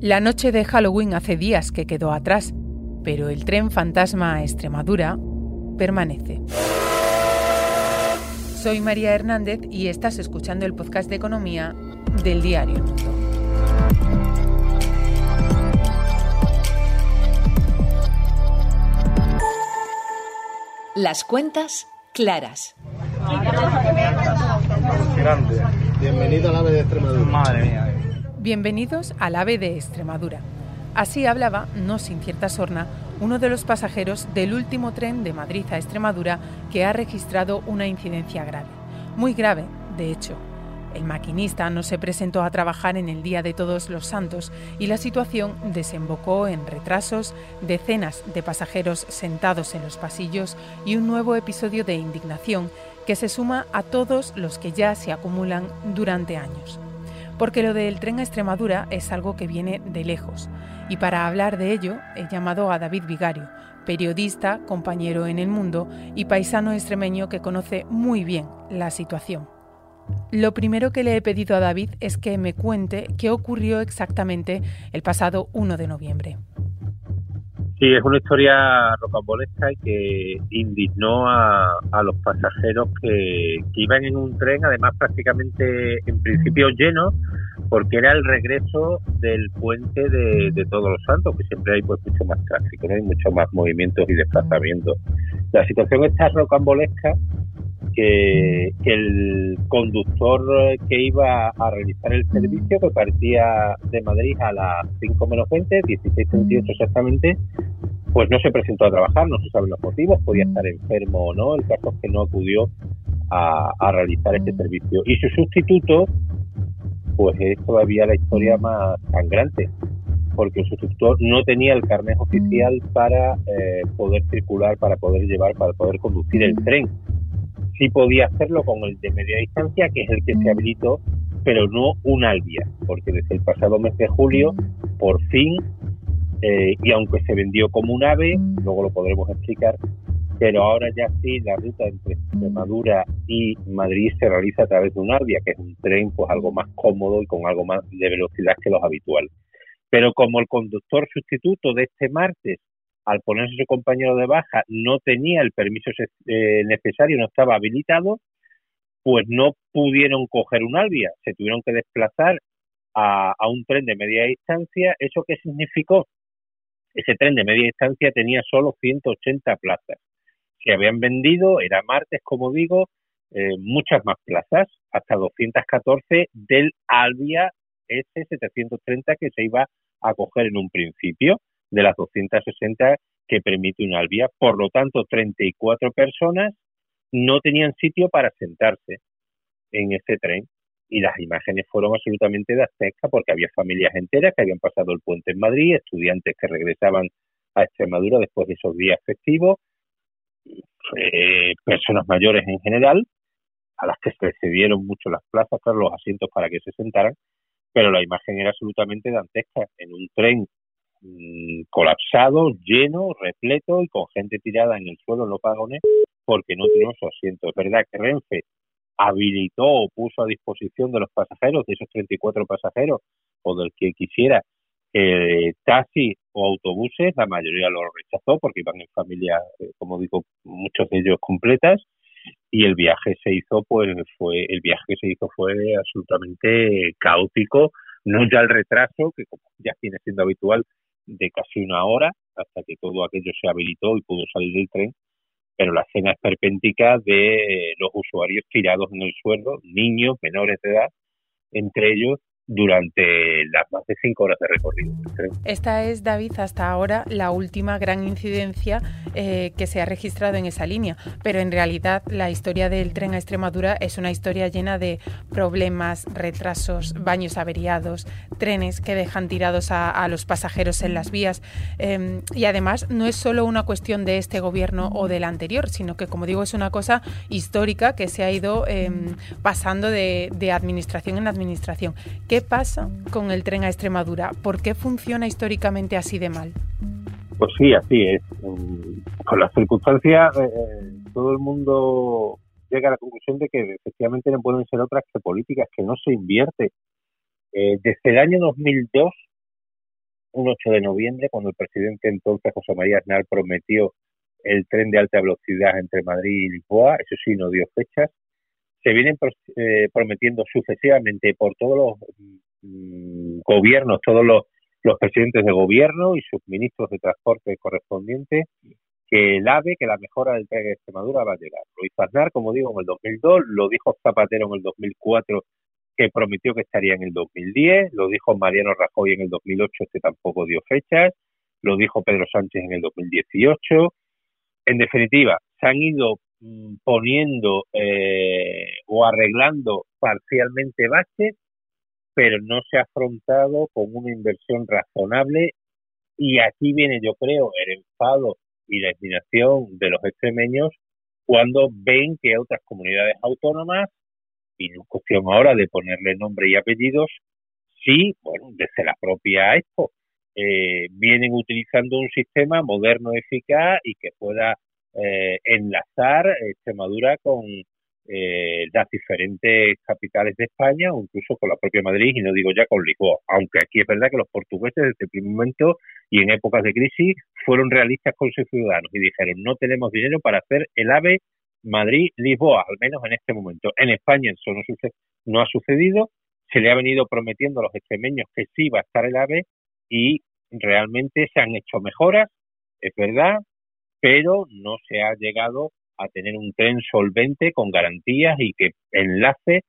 La noche de Halloween hace días que quedó atrás, pero el tren fantasma a Extremadura permanece. Soy María Hernández y estás escuchando el podcast de economía del diario. Las cuentas claras. Grande. Bienvenido al AVE de Extremadura. Madre mía. Bienvenidos al AVE de Extremadura. Así hablaba, no sin cierta sorna, uno de los pasajeros del último tren de Madrid a Extremadura que ha registrado una incidencia grave. Muy grave, de hecho. El maquinista no se presentó a trabajar en el Día de Todos los Santos y la situación desembocó en retrasos, decenas de pasajeros sentados en los pasillos y un nuevo episodio de indignación que se suma a todos los que ya se acumulan durante años. Porque lo del tren a Extremadura es algo que viene de lejos. Y para hablar de ello he llamado a David Vigario, periodista, compañero en el mundo y paisano extremeño que conoce muy bien la situación. Lo primero que le he pedido a David es que me cuente qué ocurrió exactamente el pasado 1 de noviembre. Sí, es una historia rocambolesca y que indignó a, los pasajeros que, iban en un tren, además prácticamente en principio lleno, porque era el regreso del puente de, Todos los Santos, que siempre hay pues mucho más tráfico, ¿no? hay mucho más movimientos y desplazamientos. La situación está rocambolesca que, el conductor que iba a realizar el servicio, que partía de Madrid a las 5 menos 20, 16.38 exactamente, pues no se presentó a trabajar, no se saben los motivos, podía estar enfermo o no, el caso es que no acudió a, realizar este servicio. Y su sustituto, pues es todavía la historia más sangrante, porque su sustituto no tenía el carnet oficial para eh, poder circular, para poder llevar, para poder conducir el tren sí podía hacerlo con el de media distancia, que es el que se habilitó, pero no un Albia, porque desde el pasado mes de julio, por fin, eh, y aunque se vendió como un AVE, luego lo podremos explicar, pero ahora ya sí la ruta entre Extremadura y Madrid se realiza a través de un Arbia, que es un tren pues algo más cómodo y con algo más de velocidad que los habituales. Pero como el conductor sustituto de este martes al ponerse su compañero de baja, no tenía el permiso eh, necesario, no estaba habilitado, pues no pudieron coger un Albia, se tuvieron que desplazar a, un tren de media distancia. ¿Eso qué significó? Ese tren de media distancia tenía solo 180 plazas. Se habían vendido, era martes, como digo, eh, muchas más plazas, hasta 214 del Albia S730 que se iba a coger en un principio de las 260 que permite una albia. Por lo tanto, 34 personas no tenían sitio para sentarse en ese tren y las imágenes fueron absolutamente de azteca porque había familias enteras que habían pasado el puente en Madrid, estudiantes que regresaban a Extremadura después de esos días festivos, eh, personas mayores en general, a las que se cedieron mucho las plazas, los asientos para que se sentaran, pero la imagen era absolutamente dantesca. En un tren Mm, colapsado, lleno, repleto y con gente tirada en el suelo en los vagones porque no tenemos asientos. Es verdad que Renfe habilitó o puso a disposición de los pasajeros, de esos 34 pasajeros o del que quisiera, eh, taxis o autobuses, la mayoría lo rechazó porque iban en familias, eh, como digo, muchos de ellos completas y el viaje se hizo pues fue el viaje que se hizo fue absolutamente caótico no ya el retraso que como ya viene siendo habitual de casi una hora hasta que todo aquello se habilitó y pudo salir del tren, pero la escena esperpéntica de los usuarios tirados en el suelo, niños menores de edad, entre ellos durante las más de cinco horas de recorrido. Esta es, David, hasta ahora la última gran incidencia eh, que se ha registrado en esa línea, pero en realidad la historia del tren a Extremadura es una historia llena de problemas, retrasos, baños averiados, trenes que dejan tirados a, los pasajeros en las vías em, y además no es solo una cuestión de este gobierno o del anterior, sino que, como digo, es una cosa histórica que se ha ido em, pasando de, de administración en administración. ¿Qué ¿Qué pasa con el tren a Extremadura? ¿Por qué funciona históricamente así de mal? Pues sí, así es. Con las circunstancias, eh, eh, todo el mundo llega a la conclusión de que efectivamente no pueden ser otras que políticas, que no se invierte. Eh, desde el año 2002 un 8 de noviembre, cuando el presidente entonces José María Aznar prometió el tren de alta velocidad entre Madrid y Lisboa, eso sí, no dio fechas. Se vienen eh, prometiendo sucesivamente por todos los mm, gobiernos, todos los, presidentes de gobierno y sus ministros de transporte correspondientes que el AVE, que la mejora del tren de Extremadura va a llegar. Lo hizo Aznar, como digo, en el 2002, lo dijo Zapatero en el 2004, que prometió que estaría en el 2010, lo dijo Mariano Rajoy en el 2008, que tampoco dio fechas, lo dijo Pedro Sánchez en el 2018. En definitiva, se han ido poniendo eh, o arreglando parcialmente bases, pero no se ha afrontado con una inversión razonable. Y aquí viene, yo creo, el enfado y la indignación de los extremeños cuando ven que otras comunidades autónomas, y no es cuestión ahora de ponerle nombre y apellidos, sí, bueno, desde la propia Expo, eh, vienen utilizando un sistema moderno, eficaz y que pueda eh, enlazar Extremadura con eh, las diferentes capitales de España o incluso con la propia Madrid y no digo ya con Lisboa, aunque aquí es verdad que los portugueses desde el primer momento y en épocas de crisis fueron realistas con sus ciudadanos y dijeron no tenemos dinero para hacer el AVE Madrid-Lisboa, al menos en este momento. En España eso no, no ha sucedido, se le ha venido prometiendo a los extremeños que sí va a estar el AVE y realmente se han hecho mejoras, es verdad, pero no se ha llegado a tener un tren solvente con garantías y que enlace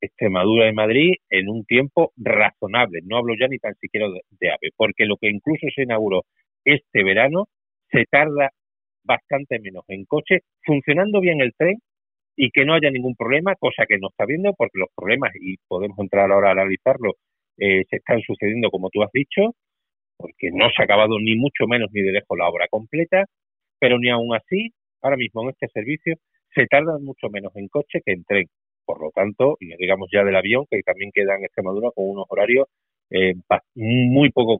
Extremadura y Madrid en un tiempo razonable. No hablo ya ni tan siquiera de, AVE, porque lo que incluso se inauguró este verano se tarda bastante menos en coche, funcionando bien el tren y que no haya ningún problema, cosa que no está viendo, porque los problemas, y podemos entrar ahora a analizarlo, eh, se están sucediendo como tú has dicho, porque no se ha acabado ni mucho menos ni de lejos la obra completa, pero ni aún así ahora mismo en este servicio se tarda mucho menos en coche que en tren. Por lo tanto, y digamos ya del avión, que también queda en Extremadura con unos horarios eh, muy poco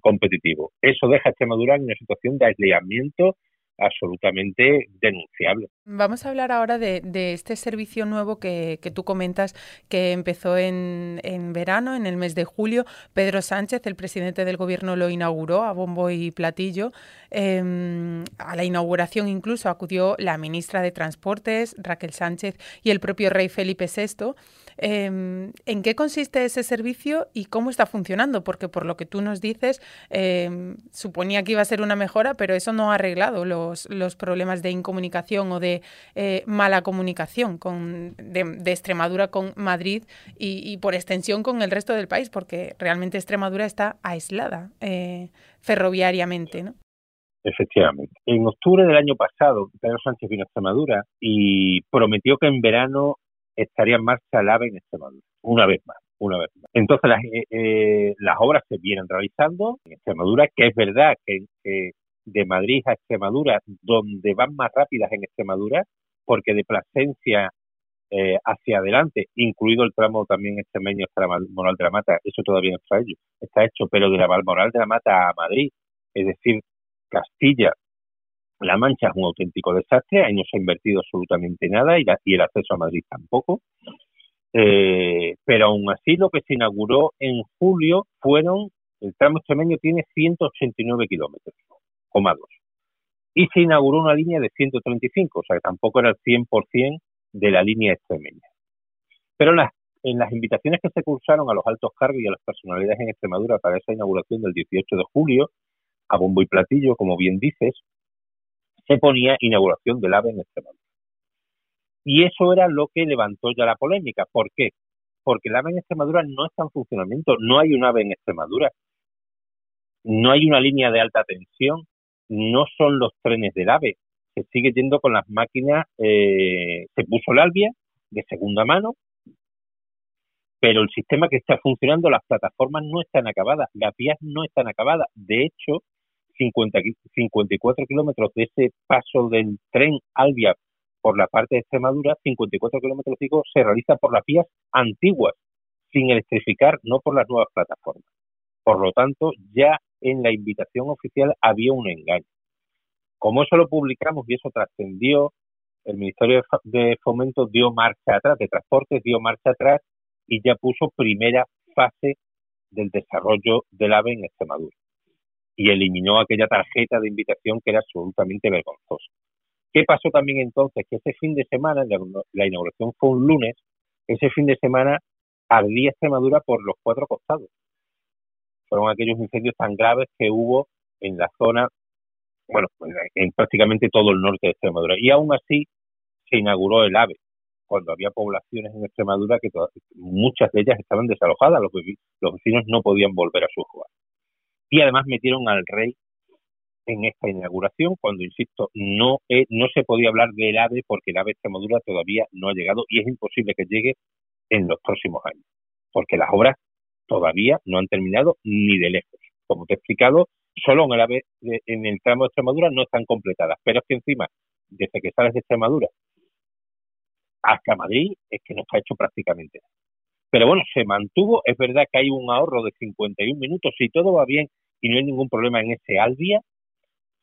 competitivos. Eso deja Extremadura en una situación de aislamiento absolutamente denunciable. Vamos a hablar ahora de, este servicio nuevo que, tú comentas que empezó en, verano, en el mes de julio. Pedro Sánchez, el presidente del gobierno, lo inauguró a bombo y platillo. Em, a la inauguración incluso acudió la ministra de Transportes, Raquel Sánchez, y el propio rey Felipe VI. Em, ¿En qué consiste ese servicio y cómo está funcionando? Porque por lo que tú nos dices, em, suponía que iba a ser una mejora, pero eso no ha arreglado los, problemas de incomunicación o de eh, mala comunicación con, de, Extremadura con Madrid y, por extensión con el resto del país, porque realmente Extremadura está aislada eh, ferroviariamente, ¿no? Efectivamente. En octubre del año pasado, Pedro Sánchez vino a Extremadura y prometió que en verano estaría en marcha el AVE en Extremadura, una vez más. Una vez más. Entonces las, eh, eh, las obras se vienen realizando en Extremadura, que es verdad que, de Madrid a Extremadura, donde van más rápidas en Extremadura, porque de Plasencia eh, hacia adelante, incluido el tramo también extremeño hasta la Moral de la Mata, eso todavía no está hecho, está hecho, pero de la Moral de la Mata a Madrid, es decir, Castilla la Mancha es un auténtico desastre, ahí no se ha invertido absolutamente nada y, el acceso a Madrid tampoco. Eh, pero aún así lo que se inauguró en julio fueron, el tramo extremeño tiene 189 kilómetros, comados. Y se inauguró una línea de 135, o sea que tampoco era el 100% de la línea extremeña. Pero las, en las invitaciones que se cursaron a los altos cargos y a las personalidades en Extremadura para esa inauguración del 18 de julio, a bombo y platillo, como bien dices, se ponía inauguración del AVE en Extremadura. Y eso era lo que levantó ya la polémica. ¿Por qué? Porque el AVE en Extremadura no está en funcionamiento, no hay un AVE en Extremadura, no hay una línea de alta tensión, no son los trenes del AVE, se sigue yendo con las máquinas, eh, se puso el Albia de segunda mano, pero el sistema que está funcionando, las plataformas no están acabadas, las vías no están acabadas. De hecho, 50, 54 kilómetros de ese paso del tren Albia por la parte de Extremadura, 54 kilómetros digo, se realiza por las vías antiguas, sin electrificar, no por las nuevas plataformas. Por lo tanto, ya en la invitación oficial había un engaño. Como eso lo publicamos y eso trascendió, el Ministerio de Fomento dio marcha atrás, de Transportes dio marcha atrás y ya puso primera fase del desarrollo del AVE en Extremadura. Y eliminó aquella tarjeta de invitación que era absolutamente vergonzosa. ¿Qué pasó también entonces? Que ese fin de semana, la inauguración fue un lunes, ese fin de semana ardía Extremadura por los cuatro costados. Fueron aquellos incendios tan graves que hubo en la zona, bueno, en prácticamente todo el norte de Extremadura. Y aún así se inauguró el AVE, cuando había poblaciones en Extremadura que muchas de ellas estaban desalojadas, los, vecinos no podían volver a su hogar. Y además metieron al rey en esta inauguración, cuando, insisto, no, no se podía hablar del AVE porque el AVE Extremadura todavía no ha llegado y es imposible que llegue en los próximos años, porque las obras todavía no han terminado ni de lejos. Como te he explicado, solo en el AVE en el tramo de Extremadura no están completadas, pero es que encima, desde que sales de Extremadura hasta Madrid, es que no está hecho prácticamente nada. Pero bueno, se mantuvo, es verdad que hay un ahorro de 51 minutos, si todo va bien y no hay ningún problema en ese al día,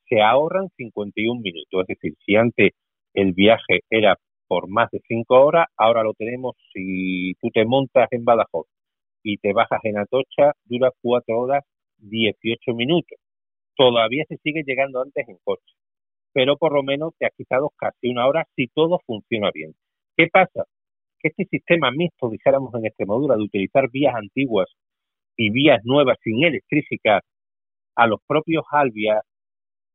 se ahorran 51 minutos. Es decir, si antes el viaje era por más de 5 horas, ahora lo tenemos si tú te montas en Badajoz y te bajas en Atocha, dura 4 horas 18 minutos. Todavía se sigue llegando antes en coche, pero por lo menos te ha quitado casi una hora si todo funciona bien. ¿Qué pasa? Que este sistema mixto, dijéramos en Extremadura, de utilizar vías antiguas y vías nuevas sin electrificar, a los propios Albias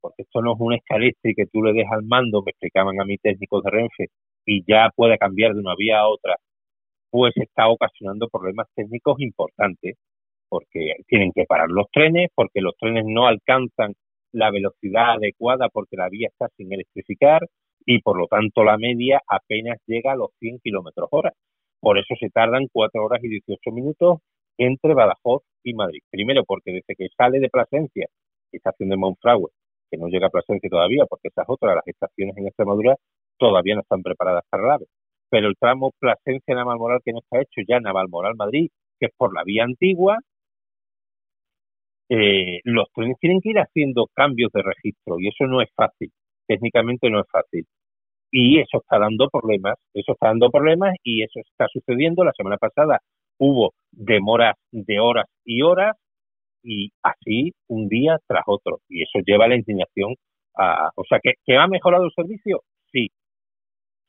porque esto no es un escalestre que tú le dejas al mando, me explicaban a mi técnico de Renfe, y ya puede cambiar de una vía a otra, pues está ocasionando problemas técnicos importantes, porque tienen que parar los trenes, porque los trenes no alcanzan la velocidad adecuada porque la vía está sin electrificar y por lo tanto la media apenas llega a los 100 kilómetros hora. Por eso se tardan 4 horas y 18 minutos entre Badajoz y Madrid. Primero porque desde que sale de Plasencia, estación de Monfragüe, que no llega a Plasencia todavía, porque esas otras, las estaciones en Extremadura, todavía no están preparadas para el AVE. Pero el tramo Plasencia-Navalmoral que no está hecho ya Navalmoral-Madrid, que es por la vía antigua, eh, los trenes tienen que ir haciendo cambios de registro y eso no es fácil, técnicamente no es fácil. Y eso está dando problemas, eso está dando problemas y eso está sucediendo. La semana pasada hubo demoras de horas y horas y así un día tras otro. Y eso lleva a la indignación a... O sea, ¿que, ¿que ha mejorado el servicio? Sí.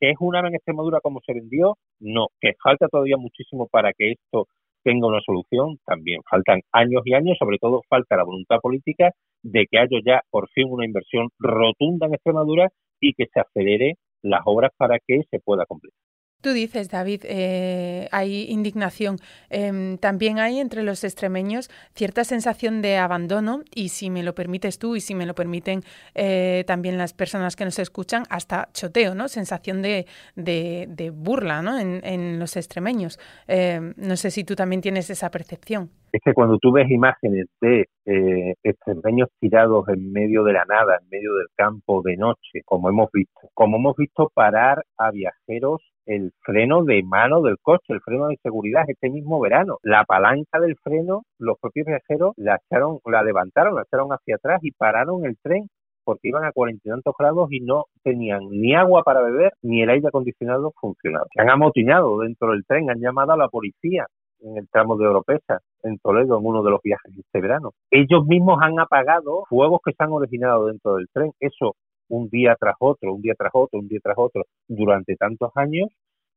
¿Que es una en Extremadura como se vendió? No. ¿Que falta todavía muchísimo para que esto tenga una solución? También. Faltan años y años, sobre todo falta la voluntad política de que haya ya por fin una inversión rotunda en Extremadura y que se acelere las obras para que se pueda completar. Tú dices, David, eh, hay indignación. Em, también hay entre los extremeños cierta sensación de abandono y si me lo permites tú y si me lo permiten eh, también las personas que nos escuchan, hasta choteo, ¿no? Sensación de, de, burla ¿no? en, en, los extremeños. Em, no sé si tú también tienes esa percepción. Es que cuando tú ves imágenes de eh, extremeños tirados en medio de la nada, en medio del campo de noche, como hemos visto, como hemos visto parar a viajeros el freno de mano del coche, el freno de seguridad este mismo verano. La palanca del freno, los propios viajeros la echaron, la levantaron, la echaron hacia atrás y pararon el tren porque iban a cuarenta y tantos grados y no tenían ni agua para beber ni el aire acondicionado funcionaba. Se han amotinado dentro del tren, han llamado a la policía en el tramo de Oropesa, en Toledo, en uno de los viajes de este verano. Ellos mismos han apagado fuegos que se han originado dentro del tren. Eso un día tras otro, un día tras otro, un día tras otro, durante tantos años,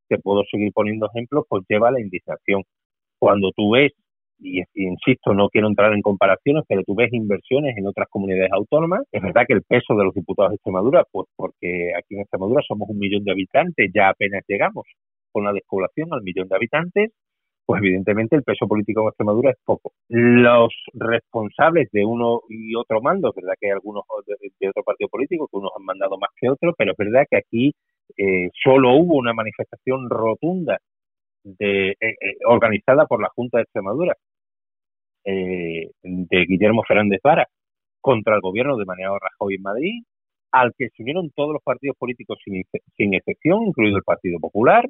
te puedo seguir poniendo ejemplos, pues lleva a la indignación. Cuando tú ves, y, insisto, no quiero entrar en comparaciones, pero tú ves inversiones en otras comunidades autónomas, es verdad que el peso de los diputados de Extremadura, pues porque aquí en Extremadura somos un millón de habitantes, ya apenas llegamos con la despoblación al millón de habitantes, pues evidentemente el peso político en Extremadura es poco. Los responsables de uno y otro mando, es verdad que hay algunos de, otro partido político que unos han mandado más que otros, pero es verdad que aquí eh, solo hubo una manifestación rotunda de, eh, eh, organizada por la Junta de Extremadura de Guillermo Fernández Vara contra el gobierno de Mariano Rajoy en Madrid, al que se unieron todos los partidos políticos sin, sin excepción, incluido el Partido Popular,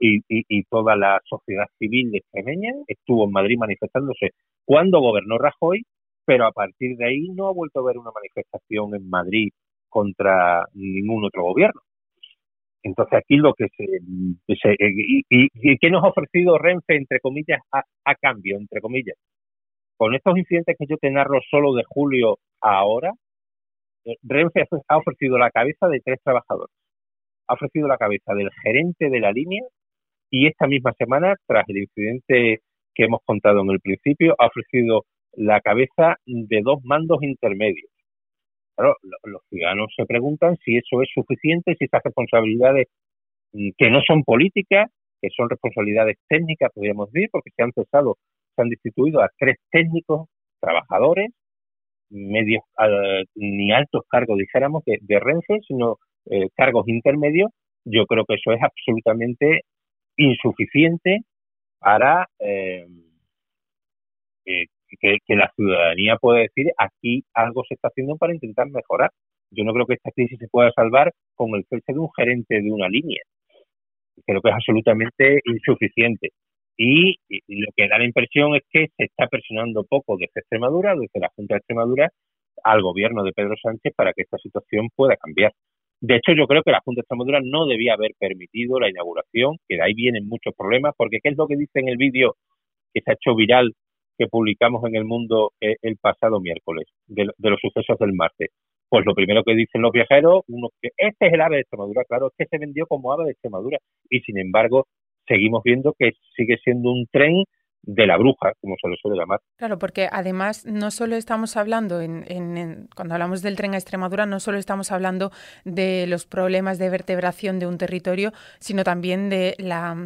y, toda la sociedad civil extremeña estuvo en Madrid manifestándose cuando gobernó Rajoy, pero a partir de ahí no ha vuelto a haber una manifestación en Madrid contra ningún otro gobierno. Entonces aquí lo que se, y, y, qué nos ha ofrecido Renfe entre comillas a, cambio entre comillas con estos incidentes que yo te narro solo de julio a ahora, eh, Renfe ha ofrecido la cabeza de tres trabajadores. Ha ofrecido la cabeza del gerente de la línea y esta misma semana, tras el incidente que hemos contado en el principio, ha ofrecido la cabeza de dos mandos intermedios. Claro, los ciudadanos se preguntan si eso es suficiente, si esas responsabilidades mm, que no son políticas, que son responsabilidades técnicas, podríamos decir, porque se han cesado, se han destituido a tres técnicos trabajadores, medios ni altos cargos, dijéramos, de Renfe, sino eh, cargos intermedios. Yo creo que eso es absolutamente insuficiente para eh, que, la ciudadanía pueda decir aquí algo se está haciendo para intentar mejorar. Yo no creo que esta crisis se pueda salvar con el cese de un gerente de una línea. Creo que es absolutamente insuficiente. Y, lo que da la impresión es que se está presionando poco desde Extremadura, desde la Junta de Extremadura, al gobierno de Pedro Sánchez para que esta situación pueda cambiar. De hecho, yo creo que la Junta de Extremadura no debía haber permitido la inauguración, que de ahí vienen muchos problemas, porque ¿qué es lo que dice en el vídeo que se ha hecho viral que publicamos en el mundo eh, el pasado miércoles, de, los sucesos del martes. Pues lo primero que dicen los viajeros, uno que este es el ave de Extremadura, claro, es que se vendió como ave de Extremadura y sin embargo seguimos viendo que sigue siendo un tren de la bruja, como se lo suele llamar. Claro, porque además no solo estamos hablando, en, cuando hablamos del tren a Extremadura, no solo estamos hablando de los problemas de vertebración de un territorio, sino también de la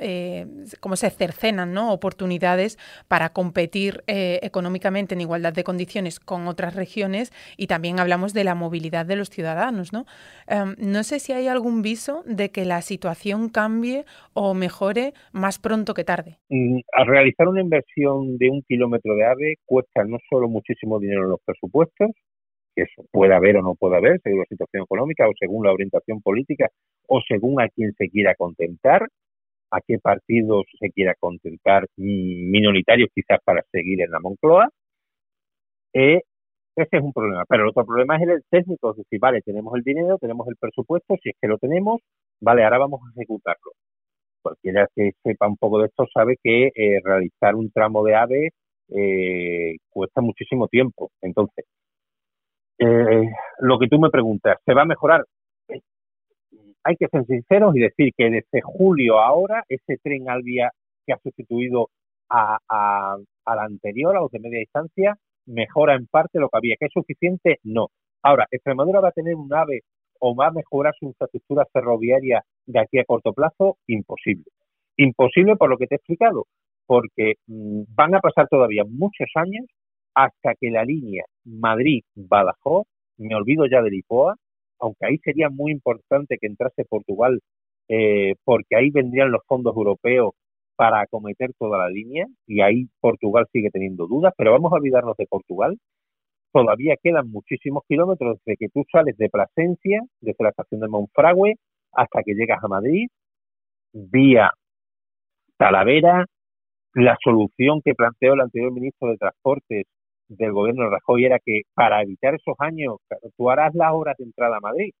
eh, cómo se cercenan ¿no? oportunidades para competir eh, económicamente en igualdad de condiciones con otras regiones y también hablamos de la movilidad de los ciudadanos. ¿no? Em, no sé si hay algún viso de que la situación cambie o mejore más pronto que tarde. Mm, al realizar una inversión de un kilómetro de AVE cuesta no solo muchísimo dinero en los presupuestos, que eso puede haber o no puede haber, según la situación económica o según la orientación política o según a quien se quiera contentar, a qué partidos se quiera contentar minoritarios quizás para seguir en la Moncloa. Eh, ese es un problema. Pero el otro problema es el técnico, es decir, vale, tenemos el dinero, tenemos el presupuesto, si es que lo tenemos, vale, ahora vamos a ejecutarlo. Cualquiera que sepa un poco de esto sabe que eh, realizar un tramo de AVE eh, cuesta muchísimo tiempo. Entonces, lo que tú me preguntas, ¿se va a mejorar? Hay que ser sinceros y decir que desde julio a ahora, ese tren al día que ha sustituido a, la anterior, a los de media distancia, mejora en parte lo que había. ¿Que es suficiente? No. Ahora, ¿Extremadura va a tener un AVE o va a mejorar su infraestructura ferroviaria de aquí a corto plazo? Imposible. Imposible por lo que te he explicado, porque mm, van a pasar todavía muchos años hasta que la línea Madrid-Badajoz, me olvido ya del IPOA, aunque ahí sería muy importante que entrase Portugal, eh, porque ahí vendrían los fondos europeos para acometer toda la línea, y ahí Portugal sigue teniendo dudas, pero vamos a olvidarnos de Portugal. Todavía quedan muchísimos kilómetros desde que tú sales de Plasencia, desde la estación de Monfragüe, hasta que llegas a Madrid, vía Talavera, la solución que planteó el anterior ministro de Transportes del gobierno de Rajoy era que para evitar esos años, tú harás las horas de entrada a Madrid.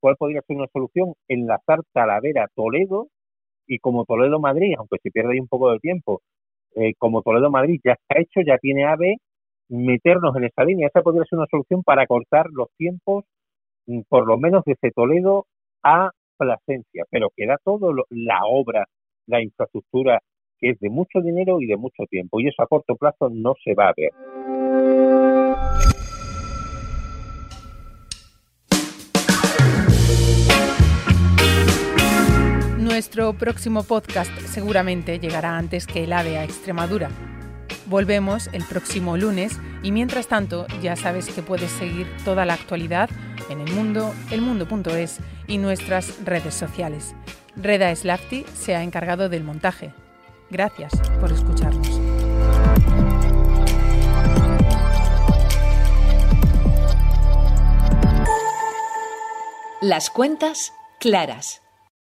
¿Cuál podría ser una solución? Enlazar Talavera-Toledo y como Toledo-Madrid, aunque se pierde ahí un poco de tiempo, eh, como Toledo-Madrid ya está hecho, ya tiene AVE, meternos en esa línea. Esa podría ser una solución para cortar los tiempos, mm, por lo menos desde Toledo a Plasencia, pero queda todo la obra, la infraestructura, que es de mucho dinero y de mucho tiempo, y eso a corto plazo no se va a ver. Nuestro próximo podcast seguramente llegará antes que el AVE a Extremadura. Volvemos el próximo lunes y mientras tanto ya sabes que puedes seguir toda la actualidad en el mundo, elmundo.es y nuestras redes sociales. Reda Slafty se ha encargado del montaje. Gracias por escucharnos. Las cuentas claras.